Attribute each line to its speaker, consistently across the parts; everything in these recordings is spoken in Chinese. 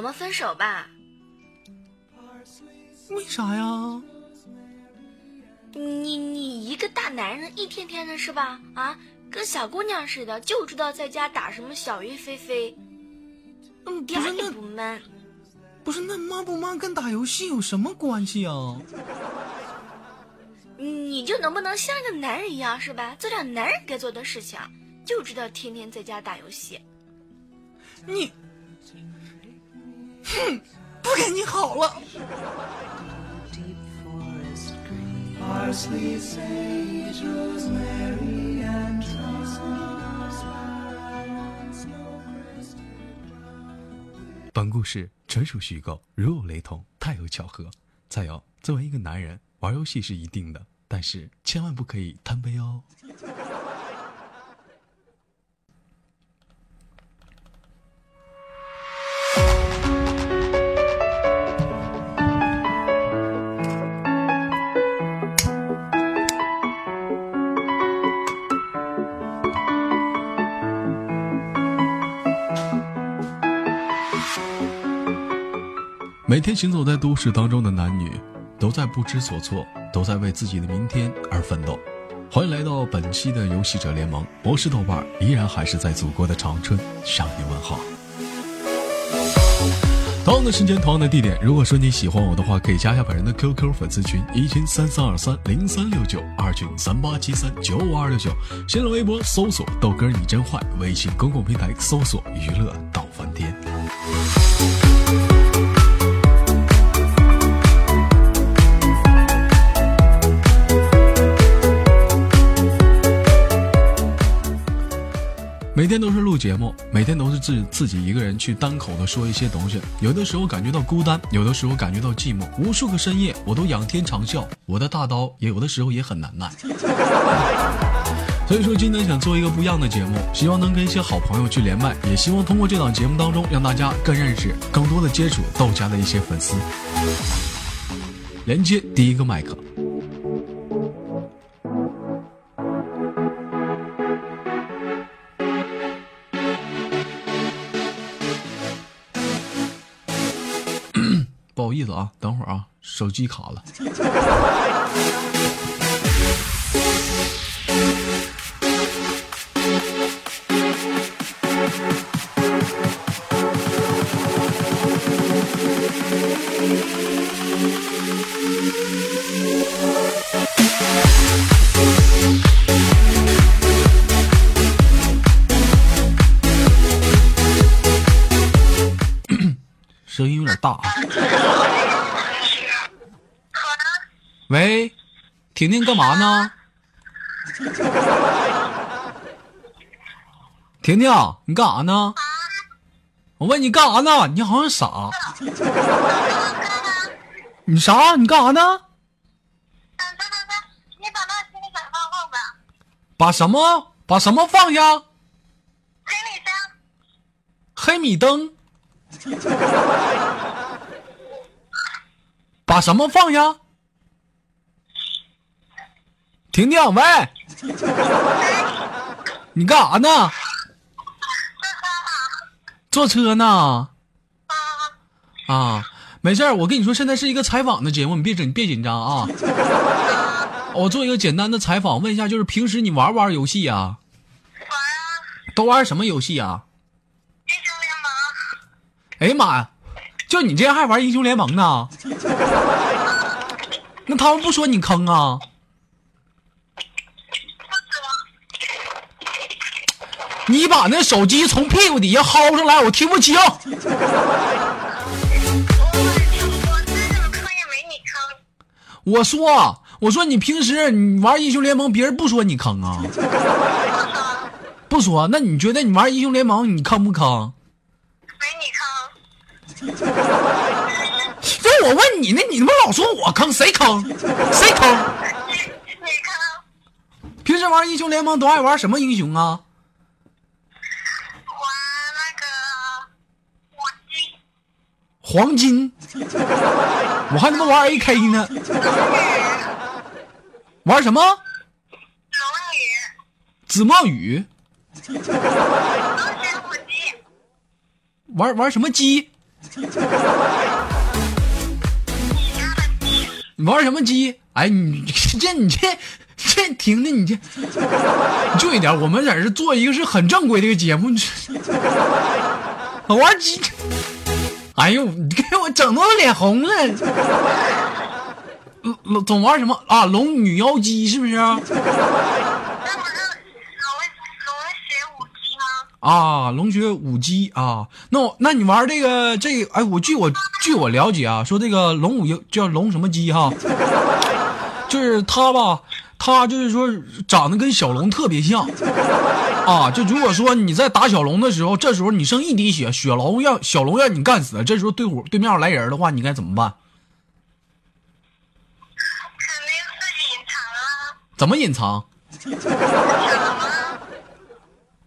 Speaker 1: 我们分手吧。
Speaker 2: 为啥呀？
Speaker 1: 你你一个大男人，一天天的是吧？啊，跟小姑娘似的，就知道在家打什么小鱼飞飞，
Speaker 2: 嗯，
Speaker 1: 点也
Speaker 2: 是那
Speaker 1: 不闷。
Speaker 2: 不是那妈不妈跟打游戏有什么关系啊？
Speaker 1: 你就能不能像个男人一样是吧？做点男人该做的事情，就知道天天在家打游戏。
Speaker 2: 你，哼，不跟你好了。本故事纯属虚构，如有雷同，太有巧合。再有，作为一个男人，玩游戏是一定的，但是千万不可以贪杯哦。每天行走在都市当中的男女，都在不知所措，都在为自己的明天而奋斗。欢迎来到本期的游戏者联盟，我是豆瓣，依然还是在祖国的长春向你问好。同样的时间，同样的地点。如果说你喜欢我的话，可以加一下本人的 QQ 粉丝群：一群三三二三零三六九，二群三八七三九五二六九。新浪微博搜索豆哥你真坏，微信公共平台搜索娱乐每天都是录节目，每天都是自自己一个人去单口的说一些东西。有的时候感觉到孤单，有的时候感觉到寂寞。无数个深夜，我都仰天长啸，我的大刀也有的时候也很难耐。所以说，今天想做一个不一样的节目，希望能跟一些好朋友去连麦，也希望通过这档节目当中，让大家更认识、更多的接触豆家的一些粉丝。连接第一个麦克。啊，等会儿啊，手机卡了。声音有点大啊。喂，婷婷干嘛呢？婷婷，你干啥呢？我问你干啥呢？你好像傻。你啥？你干啥呢？
Speaker 3: 等等等等，你把那行李箱放后边，
Speaker 2: 把什么？把什么放下？
Speaker 3: 黑米灯。
Speaker 2: 黑米灯。把什么放下？婷婷，喂，你干啥呢？坐车呢？啊，没事儿，我跟你说，现在是一个采访的节目，你别紧，你别紧张啊。我做一个简单的采访，问一下，就是平时你玩不玩游戏呀、
Speaker 3: 玩啊，
Speaker 2: 都玩什么游戏啊？
Speaker 3: 英雄联盟。
Speaker 2: 哎呀妈呀，就你这样还玩英雄联盟呢？那他们不说你坑啊？
Speaker 3: 不说，
Speaker 2: 你把那手机从屁股底下薅上来，我听不清。
Speaker 3: 我
Speaker 2: 说，我说你平时你玩英雄联盟，别人不说你坑啊？不说，那你觉得你玩英雄联盟你坑不坑？
Speaker 3: 没你坑，
Speaker 2: 这我问你呢，你他妈老说我坑，谁坑？谁坑？
Speaker 3: 你你坑，
Speaker 2: 平时玩英雄联盟都爱玩什么英雄啊？黄金，我还他妈玩 AK 呢。玩什么？
Speaker 3: 龙女，
Speaker 2: 紫帽雨？玩玩什么鸡？你玩什么鸡？哎，你这你这这听听你这，你注意点，我们在这做一个是很正规的一个节目，玩鸡。哎呦，你给我整的我脸红了。龙 总玩什么啊？龙女妖姬是不是？
Speaker 3: 那不是龙龙血武姬吗？
Speaker 2: 啊，龙血舞姬啊，那我那你玩这个这个，哎，我据我据我了解啊，说这个龙舞妖叫龙什么姬哈，就是他吧，他就是说长得跟小龙特别像啊，就如果说你在打小龙的时候，这时候你剩一滴血，血龙让小龙让你干死，这时候对伙对面来人的话，你该怎么办？
Speaker 3: 肯定是隐藏啊，
Speaker 2: 怎么隐藏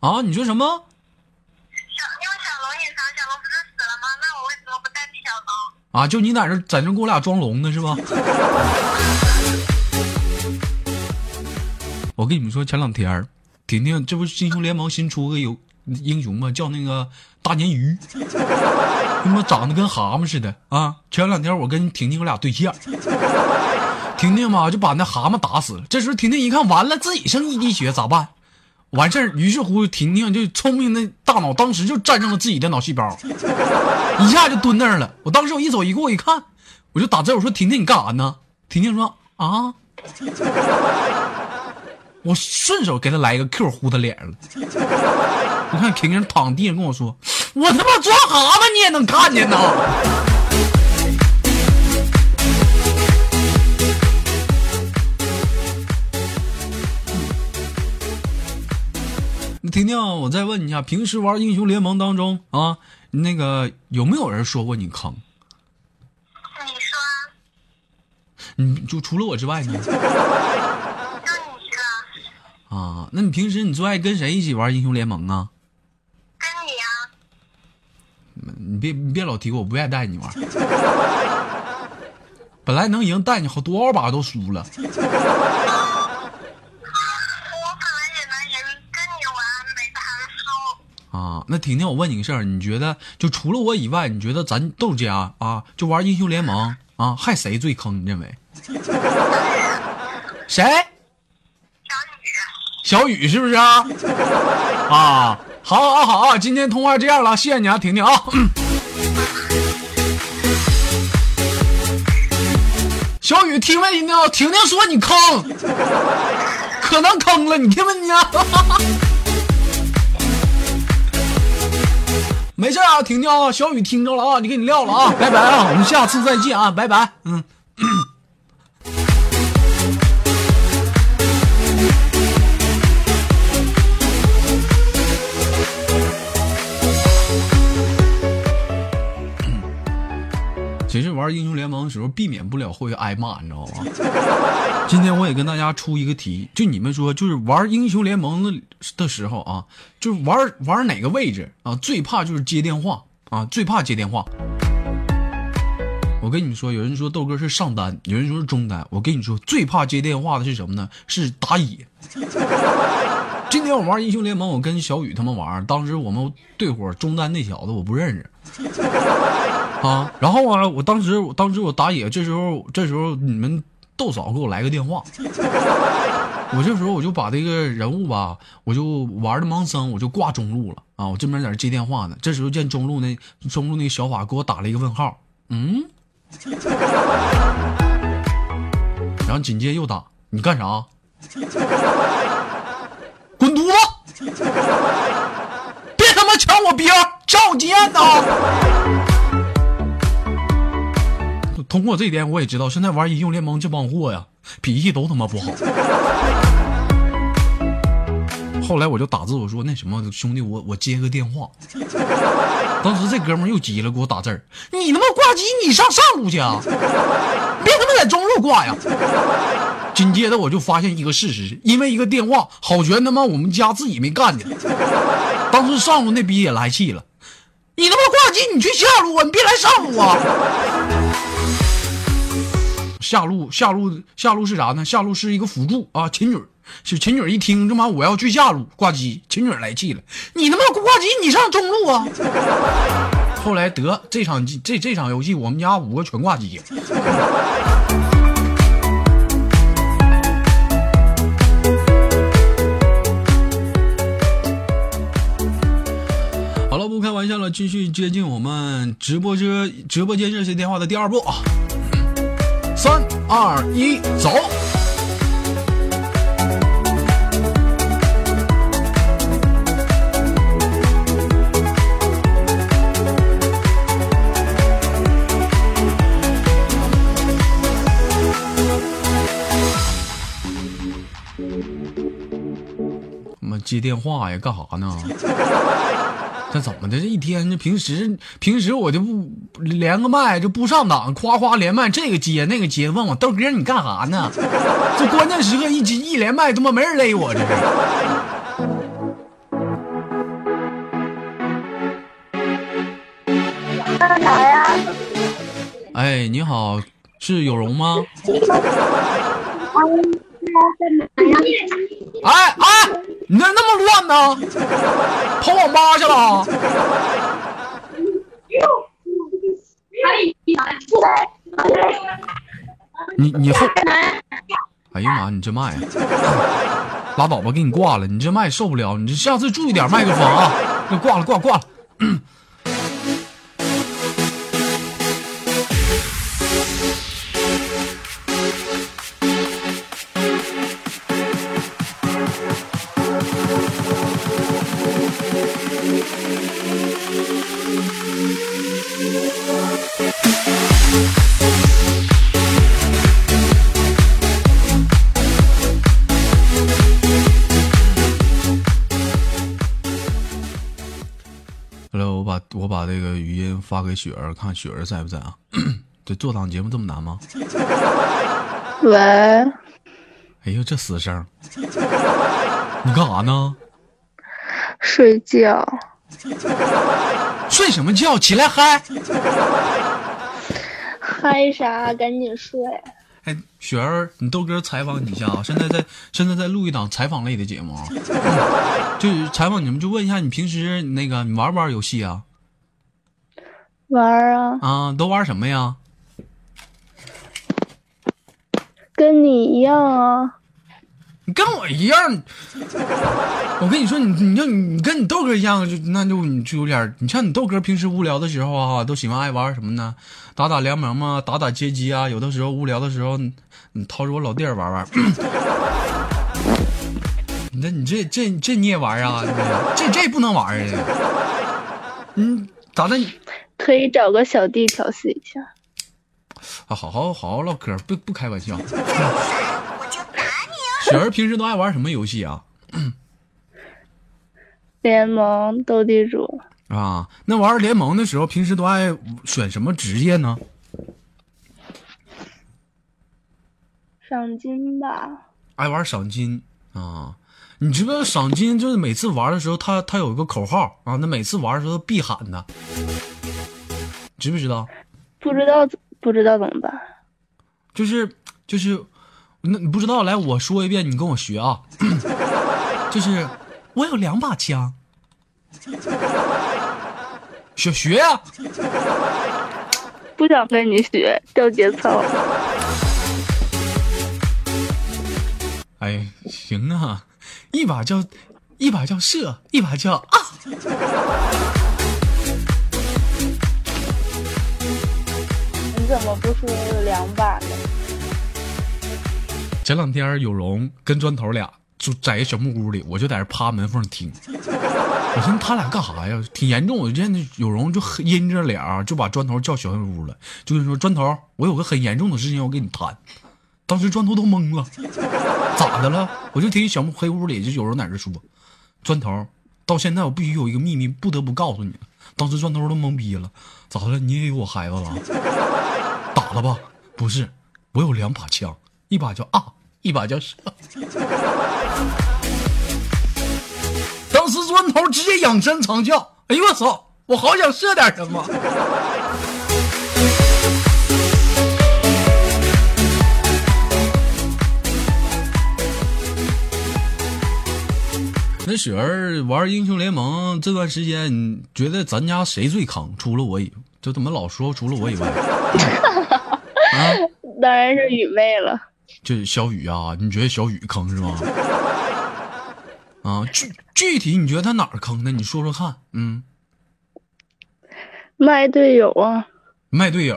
Speaker 3: 啊，
Speaker 2: 啊？你说什么？
Speaker 3: 小用小龙隐藏，小龙不是死了吗？那我为什么不代替小龙？
Speaker 2: 啊，就你在这在这给我俩装龙呢是吧？我跟你们说，前两天婷婷这不是英雄联盟新出个有英雄吗？叫那个大鲶鱼，他妈长得跟蛤蟆似的啊！前两天我跟婷婷我俩对象，婷婷嘛就把那蛤蟆打死了。这时候婷婷一看，完了，自己剩一滴血咋办？完事儿，于是乎婷婷就聪明的大脑当时就战胜了自己的脑细胞，一下就蹲那儿了。我当时我一走一过一看，我就打字我说婷婷你干啥呢？婷婷说啊，我顺手给他来一个 Q 呼他脸上了。你看婷婷躺地上跟我说，我他妈抓蛤蟆你也能看见呐。那婷婷，我再问你一下，平时玩英雄联盟当中啊，那个有没有人说过你坑？
Speaker 3: 你说啊，
Speaker 2: 你就除了我之外呢？啊，那你平时你最爱跟谁一起玩英雄联盟啊？
Speaker 3: 跟你啊，
Speaker 2: 你别你别老提我，我不愿意带你玩。本来能赢，带你好多少把都输了。
Speaker 3: 我本来也能赢，跟你玩每次还输。
Speaker 2: 啊，那婷婷，我问你个事儿，你觉得就除了我以外，你觉得咱豆家啊，就玩英雄联盟啊，还谁最坑？你认为？谁？
Speaker 3: 小雨，
Speaker 2: 是不是啊？啊，好，好，好，啊，今天通话这样了，谢谢你啊，婷婷啊。小雨，听没听到？婷婷说你坑，可能坑了，你听没听见？没事啊，婷婷啊，小雨听着了啊，你给你撂了啊，拜拜啊，我们下次再见啊，拜拜，嗯。其实玩英雄联盟的时候，避免不了会挨骂，你知道吗？今天我也跟大家出一个题，就你们说，就是玩英雄联盟的的时候啊，就是玩玩哪个位置啊，最怕就是接电话啊，最怕接电话。我跟你们说，有人说豆哥是上单，有人说是中单。我跟你说，最怕接电话的是什么呢？是打野。今天我玩英雄联盟，我跟小雨他们玩，当时我们队伙中单那小子我不认识。啊，然后啊，我当时，我当时我打野，这时候，这时候你们豆嫂给我来个电话，我这时候我就把这个人物吧，我就玩的盲僧，我就挂中路了啊，我这边在这接电话呢，这时候见中路那中路那小法给我打了一个问号，嗯，然后紧接着又打，你干啥？滚犊子！别他妈抢我兵，照见呐！通过这一点，我也知道现在玩英雄联盟这帮货呀，脾气都他妈不好。后来我就打字我说那什么兄弟，我我接个电话。当时这哥们又急了，给我打字：“你他妈挂机，你上上路去啊！别他妈在中路挂呀！”紧接着我就发现一个事实，因为一个电话，好悬他妈我们家自己没干的。当时上路那逼也来气了：“你他妈挂机，你去下路啊，你别来上路啊！”下路下路下路是啥呢？下路是一个辅助啊，琴女。是琴女一听这妈我要去下路挂机，琴女来气了，你他妈挂机，你上中路啊！后来得这场这这场游戏我们家五个全挂机。好了，不开玩笑了，继续接近我们直播间直播间热线电话的第二步啊！三二一，走！我们接电话呀，干啥呢？这怎么的？这一天这平时平时我就不连个麦就不上档，夸夸连麦，这个接那个接，问我豆哥你干啥呢？这关键时刻一接一连麦，他妈没人勒我这是。
Speaker 4: 干啥呀？
Speaker 2: 哎，你好，是有容吗？哎哎，你咋那么乱呢？跑网吧去了？你你后，哎呀妈，你这麦，拉倒吧，给你挂了，你这麦受不了，你这下次注意点麦克风啊！给挂了，挂了挂了。发给雪儿，看雪儿在不在啊？这做档节目这么难吗？
Speaker 4: 喂，
Speaker 2: 哎呦，这死声儿！你干啥呢？
Speaker 4: 睡觉。
Speaker 2: 睡什么觉？起来嗨！
Speaker 4: 嗨啥？赶紧睡。
Speaker 2: 哎，雪儿，你豆哥采访你一下啊！现在在现在在录一档采访类的节目啊，就是采访你们，就问一下你平时那个你玩不玩游戏啊？
Speaker 4: 玩啊，
Speaker 2: 啊，都玩什么呀？
Speaker 4: 跟你一样啊。
Speaker 2: 你跟我一样，我跟你说，你你就你跟你豆哥一样，就那就你就有点儿，你像你豆哥平时无聊的时候啊，都喜欢爱玩什么呢？打打联盟嘛，打打街机啊，有的时候无聊的时候，你你掏出我老弟儿玩玩。你这你这这这你也玩啊？这这不能玩啊！嗯，咋的？
Speaker 4: 可以找个小弟调戏一下。
Speaker 2: 啊，好好好好唠嗑，不不开玩笑。雪儿平时都爱玩什么游戏啊？
Speaker 4: 联盟斗地主，
Speaker 2: 啊，那玩联盟的时候，平时都爱选什么职业呢？
Speaker 4: 赏金吧。
Speaker 2: 爱玩赏金啊！你知不知道赏金就是每次玩的时候，他他有一个口号啊，那每次玩的时候必喊的，知不知道？
Speaker 4: 不知道不知道怎么办？
Speaker 2: 就是就是，那你不知道，来我说一遍，你跟我学啊。就是我有两把枪，学学呀、
Speaker 4: 不想跟你学，掉节操。
Speaker 2: 哎，行啊，一把叫一把叫射，一把叫啊。
Speaker 4: 怎么不说有两把呢？
Speaker 2: 前两天有容跟砖头俩就在一小木屋里，我就在这趴门缝听。我寻思他俩干啥呀？挺严重。我就见有容就阴着脸，就把砖头叫小黑屋了，就跟说砖头，我有个很严重的事情要跟你谈。当时砖头都懵了，咋的了？我就听小木黑屋里就有人在这说，砖头，到现在我必须有一个秘密，不得不告诉你。当时砖头都懵逼了，咋的？你也有我孩子了？了吧？不是，我有两把枪，一把叫啊，一把叫射。当时砖头直接仰身长叫，哎呦我操！我好想射点什么。那雪儿玩英雄联盟这段时间，你觉得咱家谁最坑？除了我以，就怎么老说除了我以外，
Speaker 4: 当然是雨妹了。
Speaker 2: 就是小雨啊，你觉得小雨坑是吗？啊，具具体你觉得他哪儿坑呢？你说说看。嗯，
Speaker 4: 卖队友啊，
Speaker 2: 卖队友，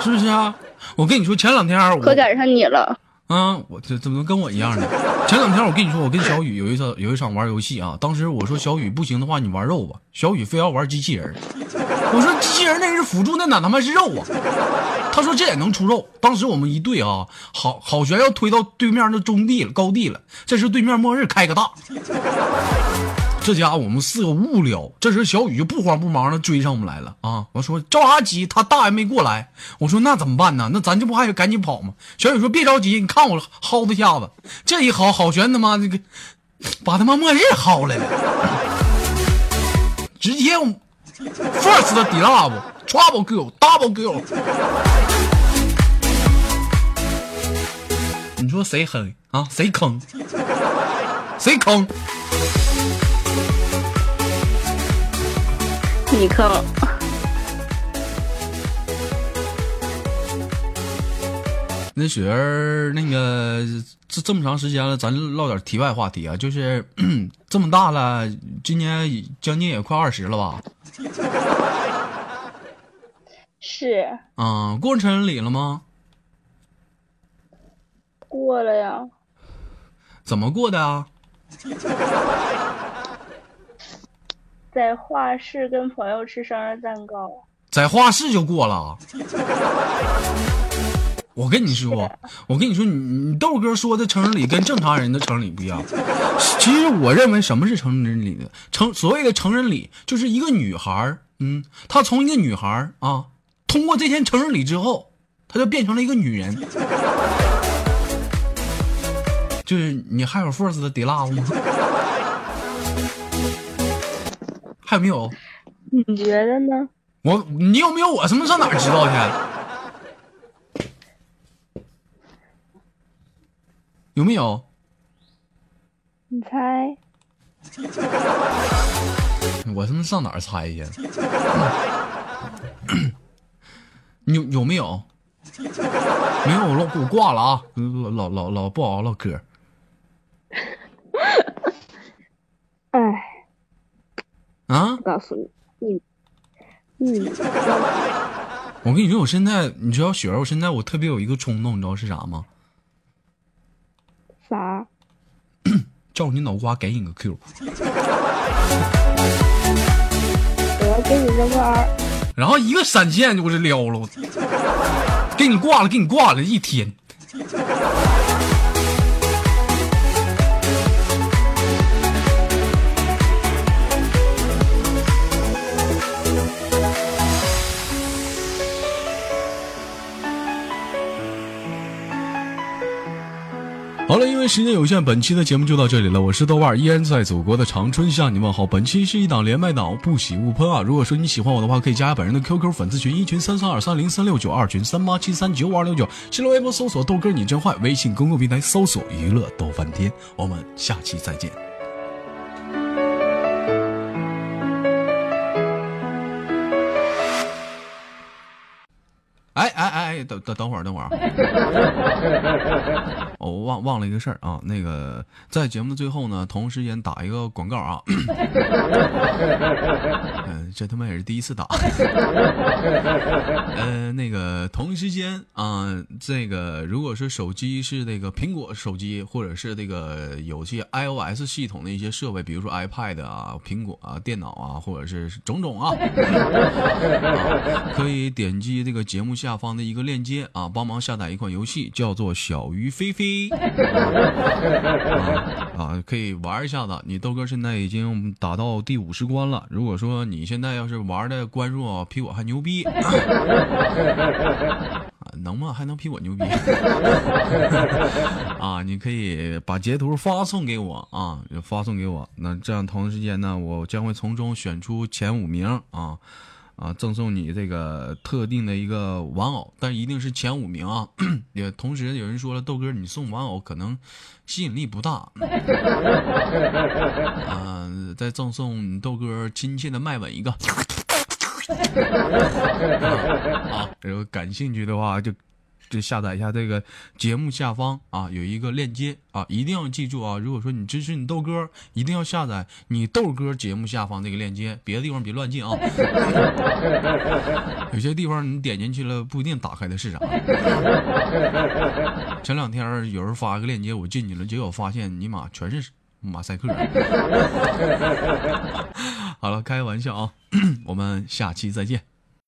Speaker 2: 是不是啊？我跟你说，前两天我
Speaker 4: 可赶上你了。
Speaker 2: 啊，我这怎么能跟我一样呢？前两天我跟你说，我跟小雨有一场有一场玩游戏啊，当时我说小雨不行的话，你玩肉吧。小雨非要玩机器人儿，我说机器人那是辅助，那哪他妈是肉啊？他说这也能出肉。当时我们一队啊，好好悬要推到对面的中地了，高地了。这时对面末日开个大，这家伙我们四个无聊。这时小雨就不慌不忙的追上我们来了啊！我说着啥急？他大还没过来。我说那怎么办呢？那咱这不还得赶紧跑吗？小雨说别着急，你看我薅他下子，这一薅好悬他妈这个，把他妈末日薅来了，直接 first 的 d love trouble girl double girl。你说谁狠啊？谁坑？谁坑？
Speaker 4: 你坑，
Speaker 2: 那雪儿，那个这这么长时间了，咱唠点题外话题啊，就是 这么大了，今年将近也快二十了吧？
Speaker 4: 是
Speaker 2: 啊、过成人礼了吗？
Speaker 4: 过了呀。
Speaker 2: 怎么过的啊？
Speaker 4: 在画室跟朋友吃生日蛋糕，
Speaker 2: 在画室就过了。我跟你说，我跟你说，你你豆哥说的成人礼跟正常人的成人礼不一样。其实我认为什么是成人礼呢？成所谓的成人礼，就是一个女孩儿，嗯，她从一个女孩儿啊，通过这天成人礼之后，她就变成了一个女人。就是你还有 first 的 d love 吗？还有没有？
Speaker 4: 你觉得呢？
Speaker 2: 我你有没有我？什么上哪儿知道去？有没有？
Speaker 4: 你猜？
Speaker 2: 我他妈上哪儿猜去？你有有没有？没有，我老我挂了啊！老老老老不好好唠嗑。
Speaker 4: 哎，
Speaker 2: 啊！
Speaker 4: 不告诉你，你，你，
Speaker 2: 我跟你说，我现在你知道雪儿，我现在我特别有一个冲动，你知道是啥吗？
Speaker 4: 啥？
Speaker 2: 叫你脑瓜给你个 Q，
Speaker 4: 我要给你扔个 R。
Speaker 2: 然后一个闪现就给这撩了，我给你挂了，给你挂了一天。好了，因为时间有限，本期的节目就到这里了。我是豆瓣，依然在祖国的长春向你问好。本期是一档连麦档，不喜勿喷啊！如果说你喜欢我的话，可以加本人的 QQ 粉丝群，一群三三二三零三六九，二群三八七三九五二六九。新浪微博搜索豆哥你真坏，微信公共平台搜索娱乐豆翻天。我们下期再见。等等等会儿，等会儿 我忘忘了一个事儿啊，那个在节目的最后呢，同时间打一个广告啊。嗯、这他妈也是第一次打。呃，那个同时间啊、这个如果是手机是那个苹果手机，或者是这个有些 iOS 系统的一些设备，比如说 iPad 啊、苹果啊、电脑啊，或者是种种啊，啊可以点击这个节目下方的一个链接啊，帮忙下载一款游戏，叫做《小鱼飞飞》啊 啊，可以玩一下子。你豆哥现在已经打到第五十关了，如果说你现在要是玩的关数啊比我还牛逼，啊能吗？还能比我牛逼 啊！你可以把截图发送给我啊，发送给我。那这样同时间呢，我将会从中选出前五名啊。啊，赠送你这个特定的一个玩偶，但一定是前五名啊。也同时有人说了，豆哥你送玩偶可能吸引力不大。啊，再赠送你豆哥亲切的麦吻一个。啊，然后感兴趣的话就就下载一下这个节目下方啊有一个链接啊，一定要记住啊！如果说你支持你豆哥，一定要下载你豆哥节目下方这个链接，别的地方别乱进啊。有些地方你点进去了不一定打开的是啥。前两天有人发个链接，我进去了，结果发现尼玛全是马赛克。好了，开个玩笑啊，我们下期再见。